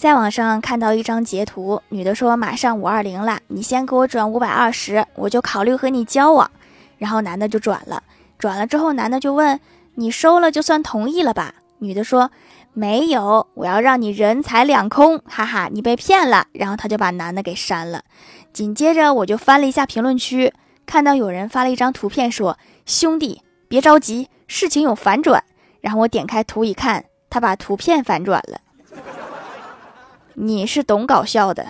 在网上看到一张截图，女的说马上五二零了，你先给我转五百二十，我就考虑和你交往。然后男的就转了，转了之后男的就问你收了就算同意了吧？女的说没有，我要让你人财两空，哈哈，你被骗了。然后他就把男的给删了。紧接着我就翻了一下评论区，看到有人发了一张图片说兄弟别着急，事情有反转。然后我点开图一看，他把图片反转了。你是懂搞笑的。